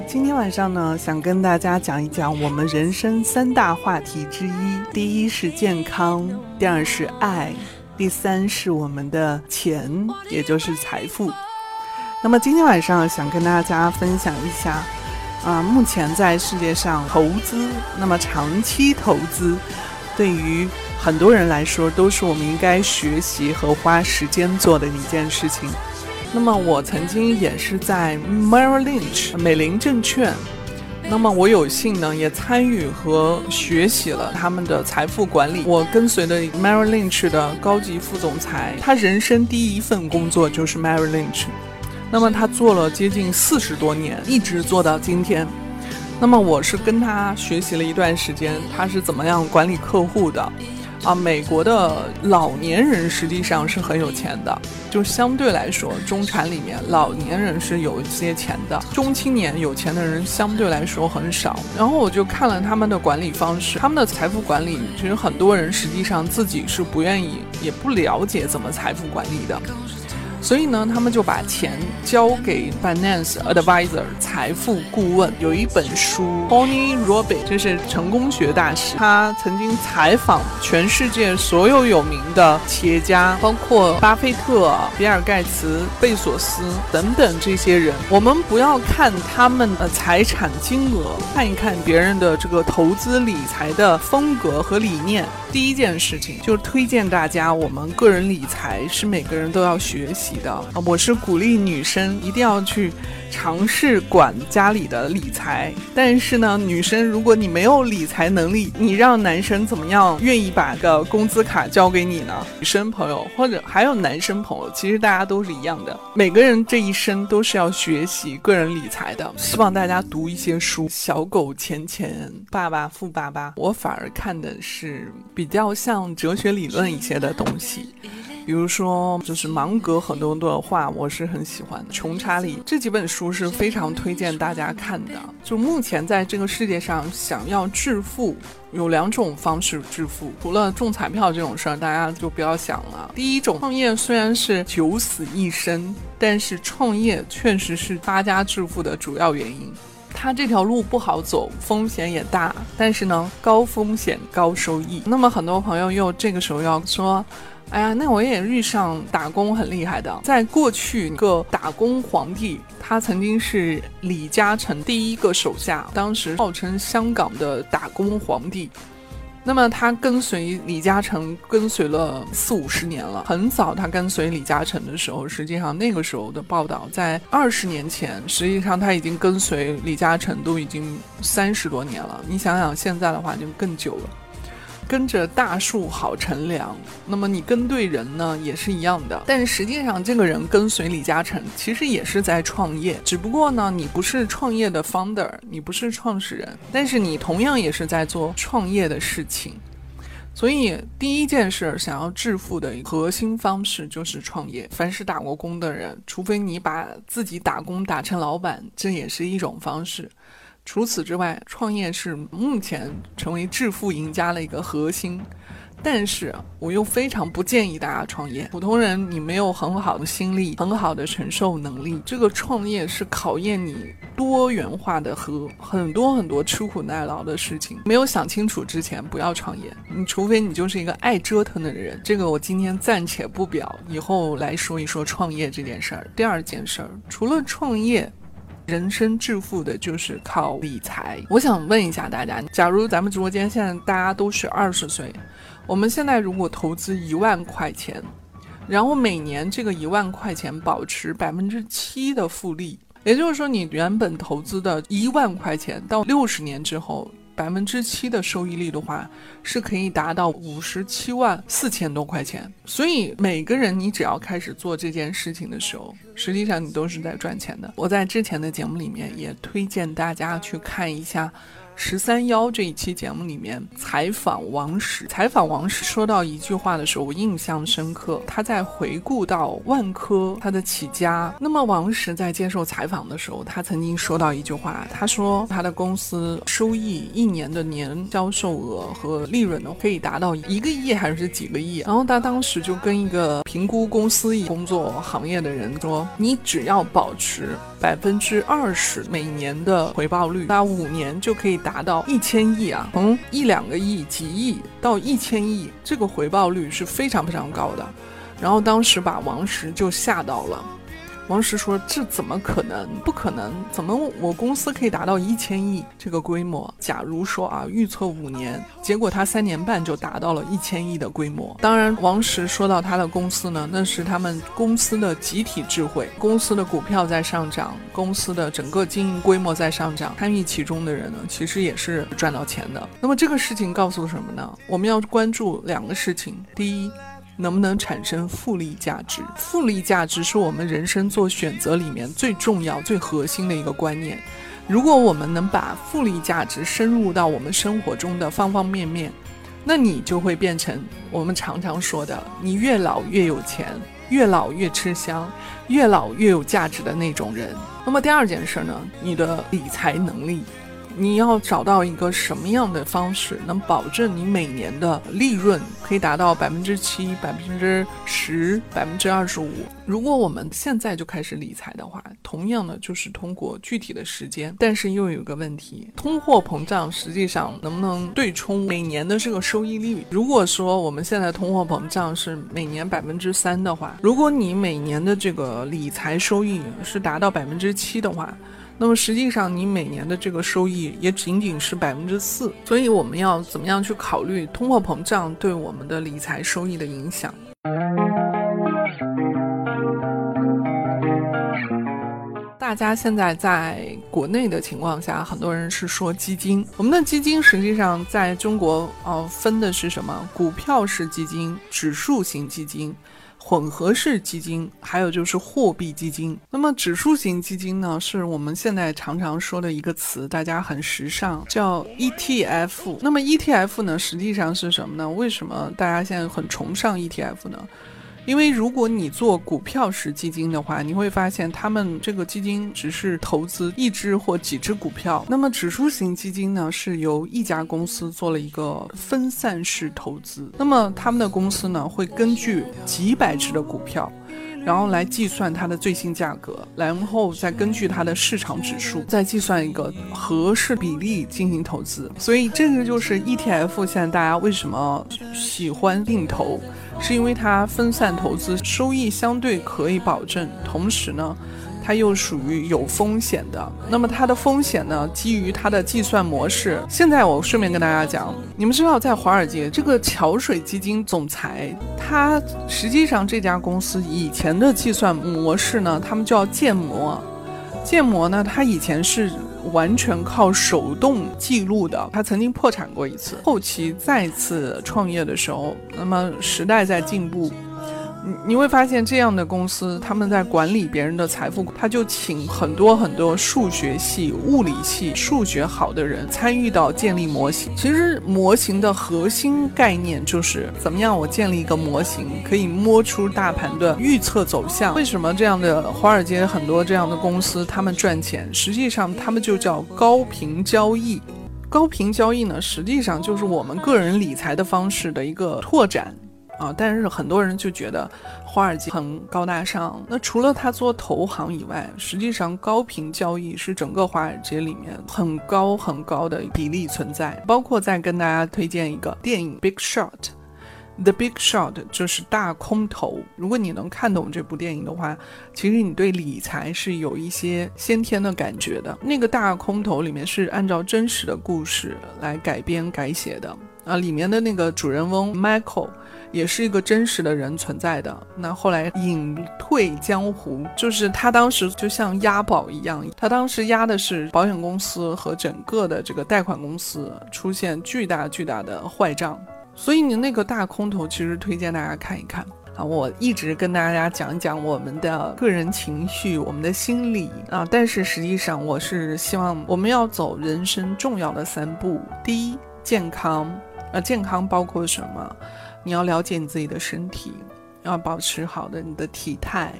今天晚上呢，想跟大家讲一讲我们人生三大话题之一。第一是健康，第二是爱，第三是我们的钱，也就是财富。那么今天晚上想跟大家分享一下，啊，目前在世界上投资，那么长期投资，对于很多人来说，都是我们应该学习和花时间做的一件事情。那么我曾经也是在 Merrill Lynch 美林证券，那么我有幸呢也参与和学习了他们的财富管理。我跟随的 Merrill Lynch 的高级副总裁，他人生第一份工作就是 Merrill Lynch，那么他做了接近四十多年，一直做到今天。那么我是跟他学习了一段时间，他是怎么样管理客户的。啊，美国的老年人实际上是很有钱的，就相对来说，中产里面老年人是有一些钱的，中青年有钱的人相对来说很少。然后我就看了他们的管理方式，他们的财富管理，其实很多人实际上自己是不愿意，也不了解怎么财富管理的。所以呢，他们就把钱交给 finance advisor 财富顾问。有一本书，Tony Robbins 这是成功学大师，他曾经采访全世界所有有名的企业家，包括巴菲特、比尔盖茨、贝索斯等等这些人。我们不要看他们的财产金额，看一看别人的这个投资理财的风格和理念。第一件事情就是推荐大家，我们个人理财是每个人都要学习。的啊，我是鼓励女生一定要去尝试管家里的理财。但是呢，女生如果你没有理财能力，你让男生怎么样愿意把个工资卡交给你呢？女生朋友或者还有男生朋友，其实大家都是一样的。每个人这一生都是要学习个人理财的。希望大家读一些书，《小狗钱钱爸爸富爸爸》，我反而看的是比较像哲学理论一些的东西。比如说，就是芒格很多的话，我是很喜欢的。穷查理这几本书是非常推荐大家看的。就目前在这个世界上，想要致富，有两种方式致富。除了中彩票这种事儿，大家就不要想了。第一种，创业虽然是九死一生，但是创业确实是发家致富的主要原因。它这条路不好走，风险也大，但是呢，高风险高收益。那么很多朋友又这个时候要说。哎呀，那我也遇上打工很厉害的。在过去，一个打工皇帝，他曾经是李嘉诚第一个手下，当时号称香港的打工皇帝。那么他跟随李嘉诚跟随了四五十年了。很早，他跟随李嘉诚的时候，实际上那个时候的报道在二十年前，实际上他已经跟随李嘉诚都已经三十多年了。你想想，现在的话就更久了。跟着大树好乘凉，那么你跟对人呢，也是一样的。但实际上，这个人跟随李嘉诚，其实也是在创业，只不过呢，你不是创业的 founder，你不是创始人，但是你同样也是在做创业的事情。所以，第一件事想要致富的核心方式就是创业。凡是打过工的人，除非你把自己打工打成老板，这也是一种方式。除此之外，创业是目前成为致富赢家的一个核心，但是我又非常不建议大家创业。普通人你没有很好的心力、很好的承受能力，这个创业是考验你多元化的和很多很多吃苦耐劳的事情。没有想清楚之前，不要创业。你除非你就是一个爱折腾的人，这个我今天暂且不表，以后来说一说创业这件事儿。第二件事儿，除了创业。人生致富的就是靠理财。我想问一下大家，假如咱们直播间现在大家都是二十岁，我们现在如果投资一万块钱，然后每年这个一万块钱保持百分之七的复利，也就是说你原本投资的一万块钱到六十年之后，百分之七的收益率的话，是可以达到五十七万四千多块钱。所以每个人你只要开始做这件事情的时候，实际上你都是在赚钱的。我在之前的节目里面也推荐大家去看一下。十三幺这一期节目里面采访王石，采访王石说到一句话的时候，我印象深刻。他在回顾到万科他的起家，那么王石在接受采访的时候，他曾经说到一句话，他说他的公司收益一年的年销售额和利润呢，可以达到一个亿还是几个亿。然后他当时就跟一个评估公司工作行业的人说，你只要保持百分之二十每年的回报率，那五年就可以。达到一千亿啊，从一两个亿、几亿到一千亿，这个回报率是非常非常高的。然后当时把王石就吓到了。王石说：“这怎么可能？不可能！怎么我公司可以达到一千亿这个规模？假如说啊，预测五年，结果他三年半就达到了一千亿的规模。当然，王石说到他的公司呢，那是他们公司的集体智慧，公司的股票在上涨，公司的整个经营规模在上涨，参与其中的人呢，其实也是赚到钱的。那么这个事情告诉什么呢？我们要关注两个事情，第一。”能不能产生复利价值？复利价值是我们人生做选择里面最重要、最核心的一个观念。如果我们能把复利价值深入到我们生活中的方方面面，那你就会变成我们常常说的：你越老越有钱，越老越吃香，越老越有价值的那种人。那么第二件事呢？你的理财能力。你要找到一个什么样的方式，能保证你每年的利润可以达到百分之七、百分之十、百分之二十五？如果我们现在就开始理财的话，同样的就是通过具体的时间，但是又有个问题：通货膨胀实际上能不能对冲每年的这个收益率？如果说我们现在通货膨胀是每年百分之三的话，如果你每年的这个理财收益是达到百分之七的话，那么实际上，你每年的这个收益也仅仅是百分之四，所以我们要怎么样去考虑通货膨胀对我们的理财收益的影响？大家现在在国内的情况下，很多人是说基金。我们的基金实际上在中国，呃，分的是什么？股票式基金、指数型基金。混合式基金，还有就是货币基金。那么指数型基金呢，是我们现在常常说的一个词，大家很时尚，叫 ETF。那么 ETF 呢，实际上是什么呢？为什么大家现在很崇尚 ETF 呢？因为如果你做股票式基金的话，你会发现他们这个基金只是投资一只或几只股票。那么指数型基金呢，是由一家公司做了一个分散式投资。那么他们的公司呢，会根据几百只的股票，然后来计算它的最新价格，然后再根据它的市场指数，再计算一个合适比例进行投资。所以这个就是 ETF，现在大家为什么喜欢定投？是因为它分散投资，收益相对可以保证，同时呢，它又属于有风险的。那么它的风险呢，基于它的计算模式。现在我顺便跟大家讲，你们知道在华尔街这个桥水基金总裁，他实际上这家公司以前的计算模式呢，他们叫建模。建模呢，他以前是。完全靠手动记录的，他曾经破产过一次，后期再次创业的时候，那么时代在进步。你你会发现这样的公司，他们在管理别人的财富，他就请很多很多数学系、物理系数学好的人参与到建立模型。其实模型的核心概念就是怎么样，我建立一个模型，可以摸出大盘的预测走向。为什么这样的华尔街很多这样的公司他们赚钱？实际上他们就叫高频交易。高频交易呢，实际上就是我们个人理财的方式的一个拓展。啊！但是很多人就觉得华尔街很高大上。那除了他做投行以外，实际上高频交易是整个华尔街里面很高很高的比例存在。包括再跟大家推荐一个电影《Big Shot》，《The Big Shot》就是大空头。如果你能看懂这部电影的话，其实你对理财是有一些先天的感觉的。那个大空头里面是按照真实的故事来改编改写的。啊，里面的那个主人翁 Michael 也是一个真实的人存在的。那后来隐退江湖，就是他当时就像押宝一样，他当时押的是保险公司和整个的这个贷款公司出现巨大巨大的坏账。所以你那个大空头，其实推荐大家看一看。啊，我一直跟大家讲一讲我们的个人情绪，我们的心理啊，但是实际上我是希望我们要走人生重要的三步。第一，健康啊，健康包括什么？你要了解你自己的身体，要保持好的你的体态，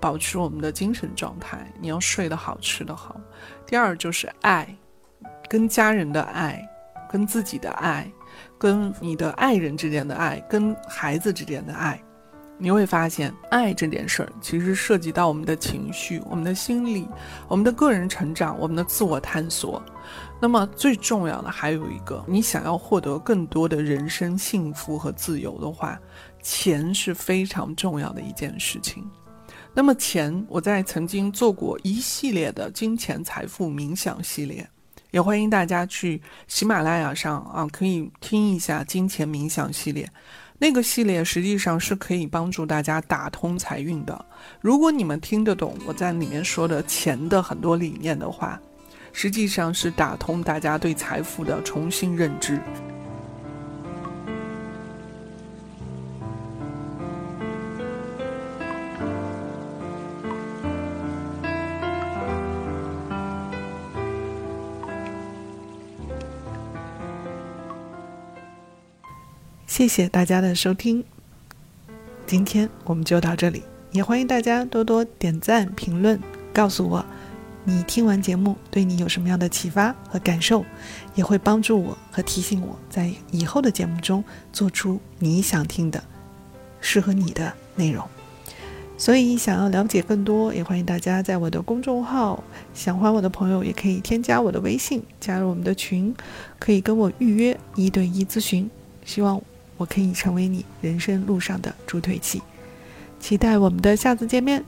保持我们的精神状态。你要睡得好，吃得好。第二就是爱，跟家人的爱，跟自己的爱，跟你的爱人之间的爱，跟孩子之间的爱。你会发现，爱这件事儿其实涉及到我们的情绪、我们的心理、我们的个人成长、我们的自我探索。那么最重要的还有一个，你想要获得更多的人生幸福和自由的话，钱是非常重要的一件事情。那么钱，我在曾经做过一系列的金钱财富冥想系列，也欢迎大家去喜马拉雅上啊，可以听一下金钱冥想系列。那个系列实际上是可以帮助大家打通财运的。如果你们听得懂我在里面说的钱的很多理念的话，实际上是打通大家对财富的重新认知。谢谢大家的收听，今天我们就到这里，也欢迎大家多多点赞、评论，告诉我你听完节目对你有什么样的启发和感受，也会帮助我和提醒我在以后的节目中做出你想听的、适合你的内容。所以，想要了解更多，也欢迎大家在我的公众号“想欢我的朋友”也可以添加我的微信，加入我们的群，可以跟我预约一对一咨询。希望。我可以成为你人生路上的助推器，期待我们的下次见面。